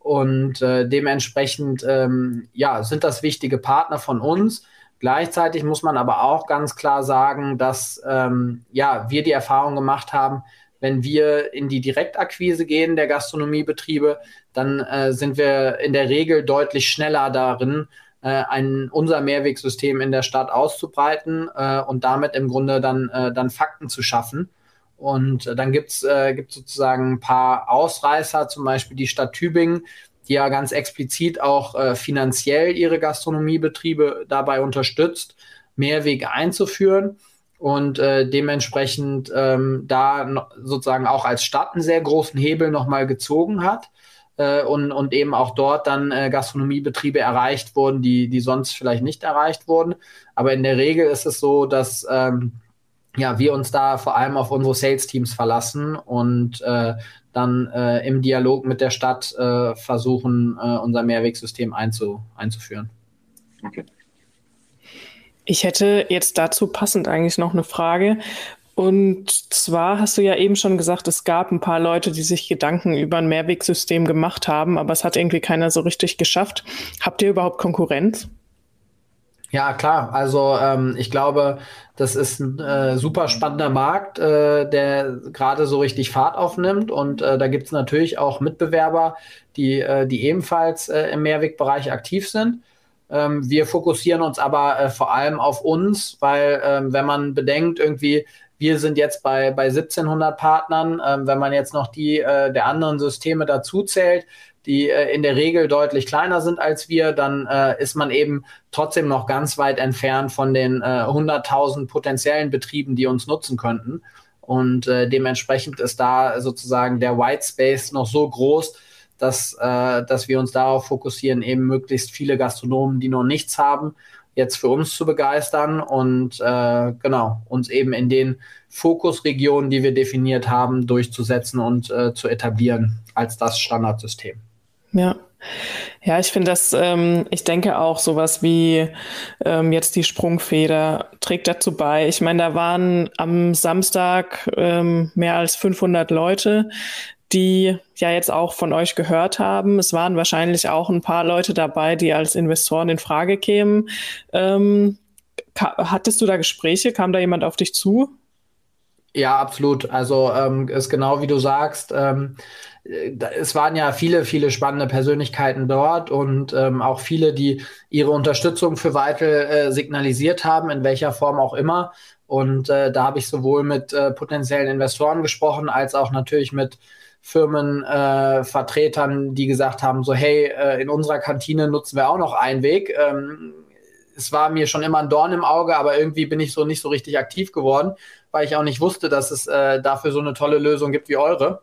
Und äh, dementsprechend ähm, ja, sind das wichtige Partner von uns. Gleichzeitig muss man aber auch ganz klar sagen, dass ähm, ja, wir die Erfahrung gemacht haben, wenn wir in die Direktakquise gehen der Gastronomiebetriebe, dann äh, sind wir in der Regel deutlich schneller darin, äh, ein, unser Mehrwegsystem in der Stadt auszubreiten äh, und damit im Grunde dann, äh, dann Fakten zu schaffen. Und äh, dann gibt's äh, gibt's sozusagen ein paar Ausreißer, zum Beispiel die Stadt Tübingen, die ja ganz explizit auch äh, finanziell ihre Gastronomiebetriebe dabei unterstützt, Mehrwege einzuführen und äh, dementsprechend ähm, da sozusagen auch als Stadt einen sehr großen Hebel nochmal gezogen hat äh, und, und eben auch dort dann äh, Gastronomiebetriebe erreicht wurden, die, die sonst vielleicht nicht erreicht wurden. Aber in der Regel ist es so, dass ähm, ja, wir uns da vor allem auf unsere Sales-Teams verlassen und äh, dann äh, im Dialog mit der Stadt äh, versuchen, äh, unser Mehrwegsystem einzu einzuführen. Okay. Ich hätte jetzt dazu passend eigentlich noch eine Frage. Und zwar hast du ja eben schon gesagt, es gab ein paar Leute, die sich Gedanken über ein Mehrwegsystem gemacht haben, aber es hat irgendwie keiner so richtig geschafft. Habt ihr überhaupt Konkurrenz? Ja, klar. Also ähm, ich glaube, das ist ein äh, super spannender Markt, äh, der gerade so richtig Fahrt aufnimmt. Und äh, da gibt es natürlich auch Mitbewerber, die, äh, die ebenfalls äh, im Mehrwegbereich aktiv sind. Ähm, wir fokussieren uns aber äh, vor allem auf uns, weil ähm, wenn man bedenkt, irgendwie, wir sind jetzt bei, bei 1700 Partnern, ähm, wenn man jetzt noch die der anderen Systeme dazu zählt, die äh, in der Regel deutlich kleiner sind als wir, dann äh, ist man eben trotzdem noch ganz weit entfernt von den äh, 100.000 potenziellen Betrieben, die uns nutzen könnten. Und äh, dementsprechend ist da sozusagen der White Space noch so groß, dass, äh, dass wir uns darauf fokussieren, eben möglichst viele Gastronomen, die noch nichts haben, jetzt für uns zu begeistern und äh, genau uns eben in den Fokusregionen, die wir definiert haben, durchzusetzen und äh, zu etablieren als das Standardsystem. Ja. Ja, ich finde das, ähm, ich denke auch sowas wie ähm, jetzt die Sprungfeder trägt dazu bei. Ich meine, da waren am Samstag ähm, mehr als 500 Leute, die ja jetzt auch von euch gehört haben. Es waren wahrscheinlich auch ein paar Leute dabei, die als Investoren in Frage kämen. Ähm, hattest du da Gespräche? Kam da jemand auf dich zu? Ja, absolut. Also ähm, ist genau wie du sagst. Ähm, es waren ja viele, viele spannende Persönlichkeiten dort und ähm, auch viele, die ihre Unterstützung für Weitel äh, signalisiert haben, in welcher Form auch immer. Und äh, da habe ich sowohl mit äh, potenziellen Investoren gesprochen, als auch natürlich mit Firmenvertretern, die gesagt haben, so hey, äh, in unserer Kantine nutzen wir auch noch Einweg. Ähm, es war mir schon immer ein Dorn im Auge, aber irgendwie bin ich so nicht so richtig aktiv geworden, weil ich auch nicht wusste, dass es äh, dafür so eine tolle Lösung gibt wie eure.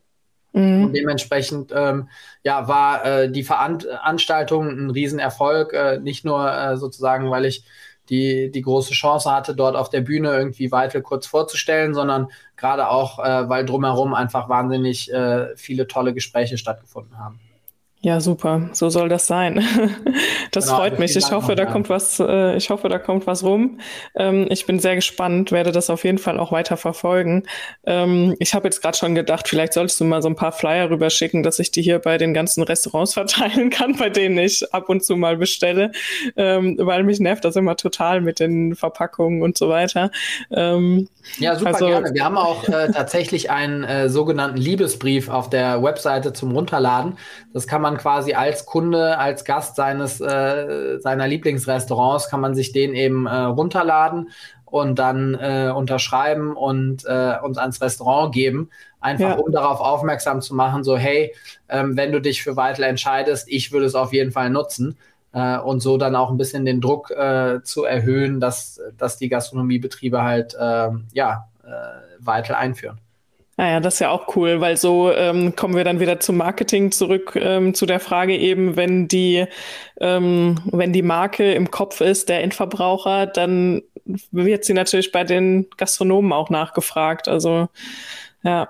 Mhm. Und dementsprechend ähm, ja, war äh, die Veranstaltung ein Riesenerfolg, äh, nicht nur äh, sozusagen, weil ich die, die große Chance hatte, dort auf der Bühne irgendwie Weitel kurz vorzustellen, sondern gerade auch, äh, weil drumherum einfach wahnsinnig äh, viele tolle Gespräche stattgefunden haben. Ja, super. So soll das sein. Das genau, freut mich. Ich hoffe, da kommt was, äh, ich hoffe, da kommt was rum. Ähm, ich bin sehr gespannt, werde das auf jeden Fall auch weiter verfolgen. Ähm, ich habe jetzt gerade schon gedacht, vielleicht solltest du mal so ein paar Flyer rüberschicken, dass ich die hier bei den ganzen Restaurants verteilen kann, bei denen ich ab und zu mal bestelle, ähm, weil mich nervt das immer total mit den Verpackungen und so weiter. Ähm, ja, super also, gerne. Wir haben auch äh, tatsächlich einen äh, sogenannten Liebesbrief auf der Webseite zum Runterladen. Das kann man man quasi als Kunde, als Gast seines äh, seiner Lieblingsrestaurants, kann man sich den eben äh, runterladen und dann äh, unterschreiben und äh, uns ans Restaurant geben, einfach ja. um darauf aufmerksam zu machen, so hey, ähm, wenn du dich für Weitel entscheidest, ich würde es auf jeden Fall nutzen äh, und so dann auch ein bisschen den Druck äh, zu erhöhen, dass, dass die Gastronomiebetriebe halt äh, ja, äh, Weitel einführen. Naja, ah das ist ja auch cool, weil so ähm, kommen wir dann wieder zum Marketing zurück, ähm, zu der Frage eben, wenn die, ähm, wenn die Marke im Kopf ist, der Endverbraucher, dann wird sie natürlich bei den Gastronomen auch nachgefragt. Also ja.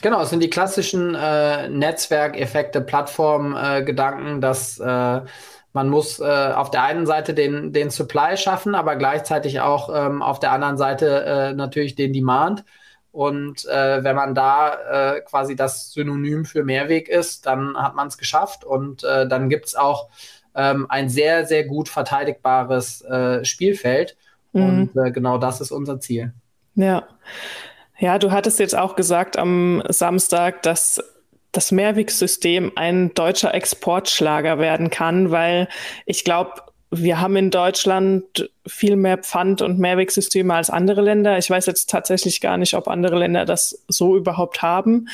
Genau, es sind die klassischen äh, Netzwerkeffekte, Plattformgedanken, äh, dass äh, man muss äh, auf der einen Seite den, den Supply schaffen, aber gleichzeitig auch ähm, auf der anderen Seite äh, natürlich den Demand. Und äh, wenn man da äh, quasi das Synonym für Mehrweg ist, dann hat man es geschafft. Und äh, dann gibt es auch ähm, ein sehr, sehr gut verteidigbares äh, Spielfeld. Mhm. Und äh, genau das ist unser Ziel. Ja. Ja, du hattest jetzt auch gesagt am Samstag, dass das Mehrwegsystem ein deutscher Exportschlager werden kann, weil ich glaube, wir haben in Deutschland viel mehr Pfand- und Mehrwegsysteme als andere Länder. Ich weiß jetzt tatsächlich gar nicht, ob andere Länder das so überhaupt haben.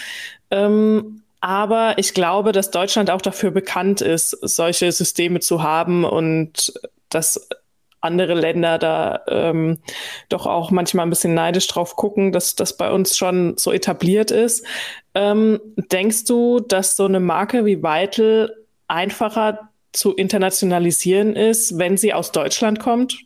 Ähm, aber ich glaube, dass Deutschland auch dafür bekannt ist, solche Systeme zu haben und dass andere Länder da ähm, doch auch manchmal ein bisschen neidisch drauf gucken, dass das bei uns schon so etabliert ist. Ähm, denkst du, dass so eine Marke wie Weitel einfacher zu internationalisieren ist, wenn sie aus Deutschland kommt?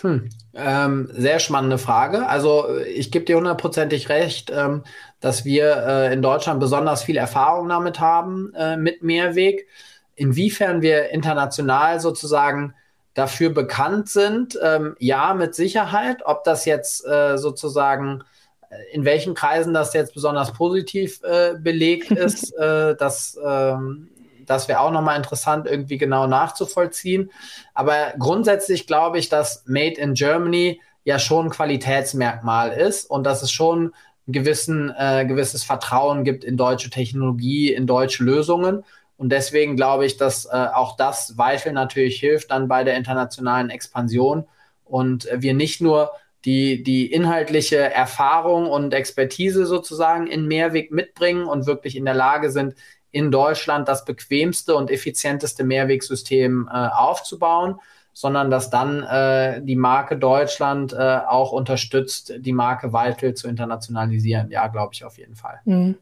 Hm. Ähm, sehr spannende Frage. Also ich gebe dir hundertprozentig recht, ähm, dass wir äh, in Deutschland besonders viel Erfahrung damit haben äh, mit Mehrweg. Inwiefern wir international sozusagen dafür bekannt sind, ähm, ja, mit Sicherheit. Ob das jetzt äh, sozusagen äh, in welchen Kreisen das jetzt besonders positiv äh, belegt ist, äh, das ähm, das wäre auch nochmal interessant, irgendwie genau nachzuvollziehen. Aber grundsätzlich glaube ich, dass Made in Germany ja schon ein Qualitätsmerkmal ist und dass es schon ein gewissen, äh, gewisses Vertrauen gibt in deutsche Technologie, in deutsche Lösungen. Und deswegen glaube ich, dass äh, auch das Weifel natürlich hilft dann bei der internationalen Expansion und wir nicht nur die, die inhaltliche Erfahrung und Expertise sozusagen in Mehrweg mitbringen und wirklich in der Lage sind, in Deutschland das bequemste und effizienteste Mehrwegsystem äh, aufzubauen, sondern dass dann äh, die Marke Deutschland äh, auch unterstützt, die Marke Weitel zu internationalisieren. Ja, glaube ich auf jeden Fall. Mhm.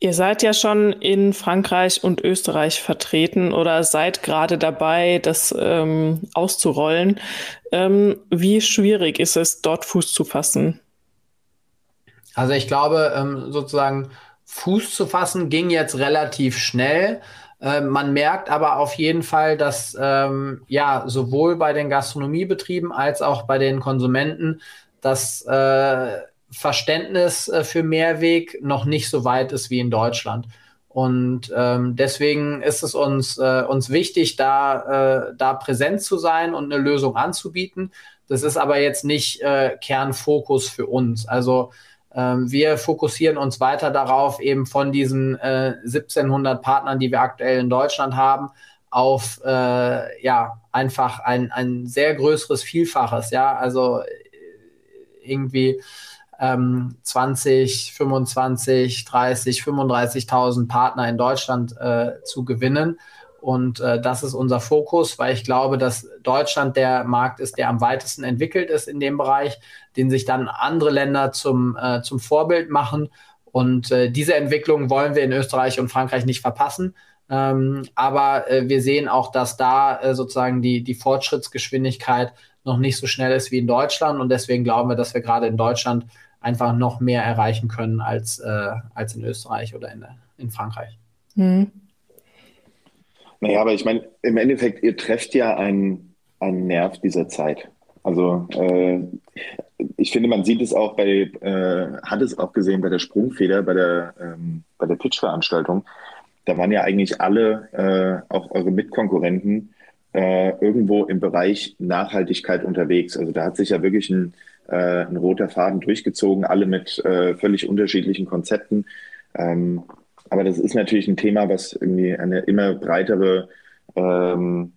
Ihr seid ja schon in Frankreich und Österreich vertreten oder seid gerade dabei, das ähm, auszurollen. Ähm, wie schwierig ist es, dort Fuß zu fassen? Also ich glaube, ähm, sozusagen Fuß zu fassen ging jetzt relativ schnell. Äh, man merkt aber auf jeden Fall, dass ähm, ja sowohl bei den Gastronomiebetrieben als auch bei den Konsumenten das äh, Verständnis äh, für Mehrweg noch nicht so weit ist wie in Deutschland. Und ähm, deswegen ist es uns, äh, uns wichtig, da, äh, da präsent zu sein und eine Lösung anzubieten. Das ist aber jetzt nicht äh, Kernfokus für uns. Also wir fokussieren uns weiter darauf, eben von diesen äh, 1700 Partnern, die wir aktuell in Deutschland haben, auf äh, ja einfach ein, ein sehr größeres Vielfaches. Ja, also äh, irgendwie ähm, 20, 25, 30, 35.000 Partner in Deutschland äh, zu gewinnen. Und äh, das ist unser Fokus, weil ich glaube, dass Deutschland der Markt ist, der am weitesten entwickelt ist in dem Bereich, den sich dann andere Länder zum, äh, zum Vorbild machen. Und äh, diese Entwicklung wollen wir in Österreich und Frankreich nicht verpassen. Ähm, aber äh, wir sehen auch, dass da äh, sozusagen die, die Fortschrittsgeschwindigkeit noch nicht so schnell ist wie in Deutschland. Und deswegen glauben wir, dass wir gerade in Deutschland einfach noch mehr erreichen können als, äh, als in Österreich oder in, in Frankreich. Mhm. Naja, aber ich meine, im Endeffekt, ihr trefft ja einen, einen Nerv dieser Zeit. Also äh, ich finde, man sieht es auch bei, äh, hat es auch gesehen bei der Sprungfeder, bei der, ähm, bei der Pitch-Veranstaltung. Da waren ja eigentlich alle, äh, auch eure Mitkonkurrenten, äh, irgendwo im Bereich Nachhaltigkeit unterwegs. Also da hat sich ja wirklich ein, äh, ein roter Faden durchgezogen, alle mit äh, völlig unterschiedlichen Konzepten. Ähm, aber das ist natürlich ein Thema, was irgendwie eine immer breitere, ähm,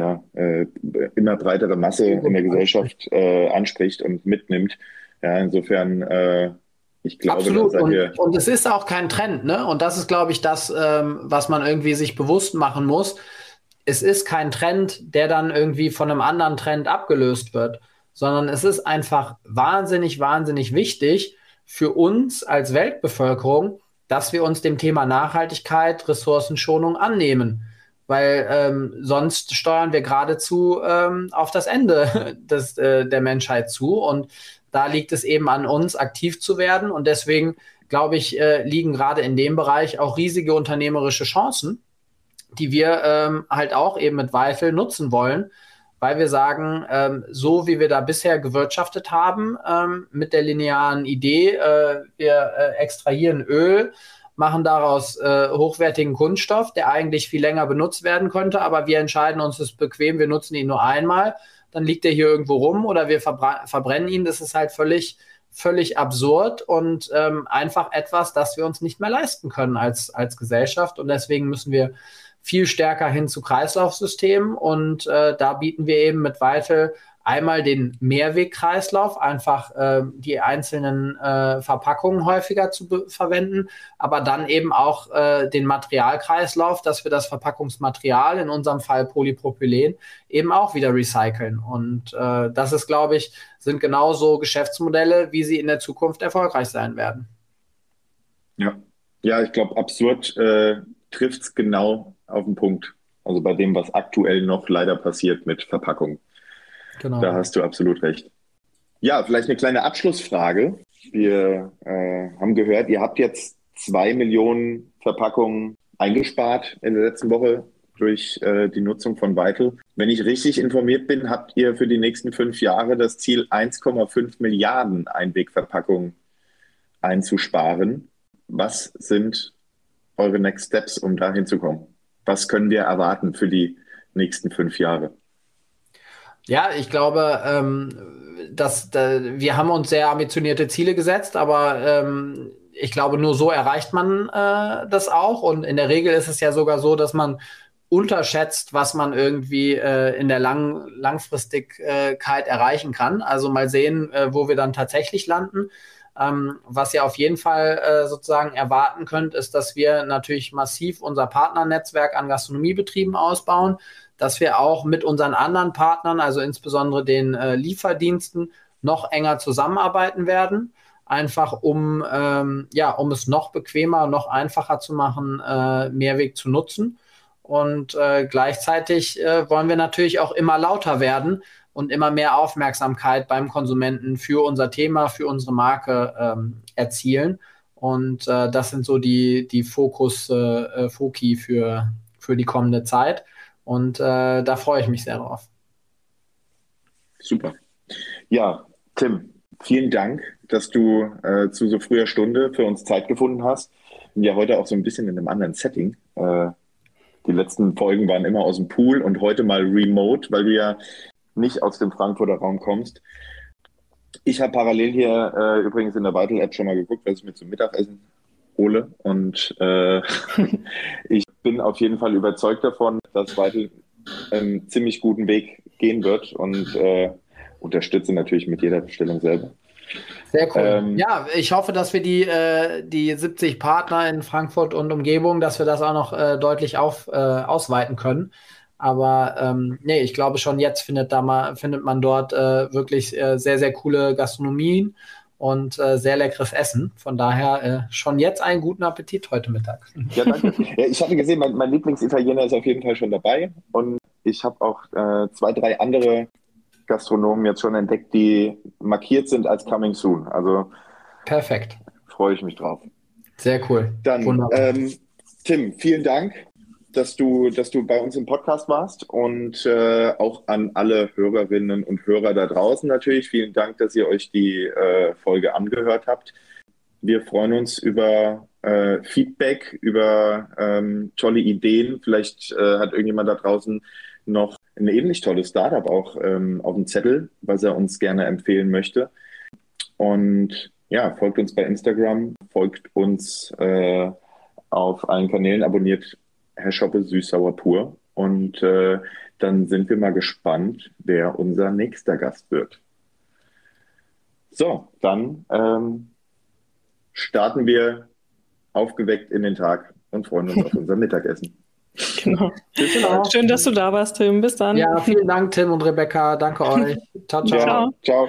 ja, äh, immer breitere Masse in der Gesellschaft äh, anspricht und mitnimmt. Ja, insofern, äh, ich glaube, Absolut. Und, und, es ist auch kein Trend, ne? Und das ist, glaube ich, das, ähm, was man irgendwie sich bewusst machen muss. Es ist kein Trend, der dann irgendwie von einem anderen Trend abgelöst wird, sondern es ist einfach wahnsinnig, wahnsinnig wichtig für uns als Weltbevölkerung, dass wir uns dem Thema Nachhaltigkeit, Ressourcenschonung annehmen. Weil ähm, sonst steuern wir geradezu ähm, auf das Ende des, äh, der Menschheit zu. Und da liegt es eben an uns, aktiv zu werden. Und deswegen, glaube ich, äh, liegen gerade in dem Bereich auch riesige unternehmerische Chancen, die wir ähm, halt auch eben mit Weifel nutzen wollen weil wir sagen, ähm, so wie wir da bisher gewirtschaftet haben ähm, mit der linearen Idee, äh, wir äh, extrahieren Öl, machen daraus äh, hochwertigen Kunststoff, der eigentlich viel länger benutzt werden könnte, aber wir entscheiden uns, es ist bequem, wir nutzen ihn nur einmal, dann liegt er hier irgendwo rum oder wir verbrennen ihn. Das ist halt völlig, völlig absurd und ähm, einfach etwas, das wir uns nicht mehr leisten können als, als Gesellschaft. Und deswegen müssen wir viel stärker hin zu Kreislaufsystemen und äh, da bieten wir eben mit Weitel einmal den Mehrwegkreislauf, einfach äh, die einzelnen äh, Verpackungen häufiger zu verwenden, aber dann eben auch äh, den Materialkreislauf, dass wir das Verpackungsmaterial, in unserem Fall Polypropylen, eben auch wieder recyceln. Und äh, das ist, glaube ich, sind genauso Geschäftsmodelle, wie sie in der Zukunft erfolgreich sein werden. Ja, ja ich glaube, absurd äh, trifft es genau auf den Punkt. Also bei dem, was aktuell noch leider passiert mit Verpackung. Genau. Da hast du absolut recht. Ja, vielleicht eine kleine Abschlussfrage. Wir äh, haben gehört, ihr habt jetzt zwei Millionen Verpackungen eingespart in der letzten Woche durch äh, die Nutzung von Vital. Wenn ich richtig informiert bin, habt ihr für die nächsten fünf Jahre das Ziel, 1,5 Milliarden Einwegverpackungen einzusparen. Was sind eure Next Steps, um dahin zu kommen? Was können wir erwarten für die nächsten fünf Jahre? Ja, ich glaube, ähm, dass da, wir haben uns sehr ambitionierte Ziele gesetzt, aber ähm, ich glaube, nur so erreicht man äh, das auch. Und in der Regel ist es ja sogar so, dass man unterschätzt, was man irgendwie äh, in der Lang Langfristigkeit erreichen kann. Also mal sehen, äh, wo wir dann tatsächlich landen. Ähm, was ihr auf jeden Fall äh, sozusagen erwarten könnt, ist, dass wir natürlich massiv unser Partnernetzwerk an Gastronomiebetrieben ausbauen, dass wir auch mit unseren anderen Partnern, also insbesondere den äh, Lieferdiensten, noch enger zusammenarbeiten werden einfach um, ähm, ja, um es noch bequemer, noch einfacher zu machen, äh, Mehrweg zu nutzen. Und äh, gleichzeitig äh, wollen wir natürlich auch immer lauter werden, und immer mehr Aufmerksamkeit beim Konsumenten für unser Thema, für unsere Marke ähm, erzielen. Und äh, das sind so die, die Fokus, äh, Foki für, für die kommende Zeit. Und äh, da freue ich mich sehr drauf. Super. Ja, Tim, vielen Dank, dass du äh, zu so früher Stunde für uns Zeit gefunden hast. Und ja heute auch so ein bisschen in einem anderen Setting. Äh, die letzten Folgen waren immer aus dem Pool und heute mal remote, weil wir ja nicht aus dem Frankfurter Raum kommst. Ich habe parallel hier äh, übrigens in der Vital-App schon mal geguckt, was ich mir zum Mittagessen hole. Und äh, ich bin auf jeden Fall überzeugt davon, dass Vital einen ziemlich guten Weg gehen wird und äh, unterstütze natürlich mit jeder Bestellung selber. Sehr cool. Ähm, ja, ich hoffe, dass wir die, äh, die 70 Partner in Frankfurt und Umgebung, dass wir das auch noch äh, deutlich auf, äh, ausweiten können. Aber ähm, nee, ich glaube schon jetzt findet, da mal, findet man dort äh, wirklich äh, sehr, sehr coole Gastronomien und äh, sehr leckeres Essen. Von daher äh, schon jetzt einen guten Appetit heute Mittag. Ja, danke. ja, ich hatte gesehen, mein, mein Lieblingsitaliener ist auf jeden Fall schon dabei und ich habe auch äh, zwei, drei andere Gastronomen jetzt schon entdeckt, die markiert sind als Coming Soon. Also perfekt. Freue ich mich drauf. Sehr cool. Dann, ähm, Tim, vielen Dank dass du, dass du bei uns im Podcast warst und äh, auch an alle Hörerinnen und Hörer da draußen natürlich. Vielen Dank, dass ihr euch die äh, Folge angehört habt. Wir freuen uns über äh, Feedback, über ähm, tolle Ideen. Vielleicht äh, hat irgendjemand da draußen noch ein ähnlich tolles Startup auch ähm, auf dem Zettel, was er uns gerne empfehlen möchte. Und ja, folgt uns bei Instagram, folgt uns äh, auf allen Kanälen, abonniert Herr Schoppe süß-sauer pur. Und äh, dann sind wir mal gespannt, wer unser nächster Gast wird. So, dann ähm, starten wir aufgeweckt in den Tag und freuen uns auf unser Mittagessen. Genau. genau. Schön, dass du da warst, Tim. Bis dann. Ja, vielen Dank, Tim und Rebecca. Danke euch. ciao, ciao. Ja, ciao.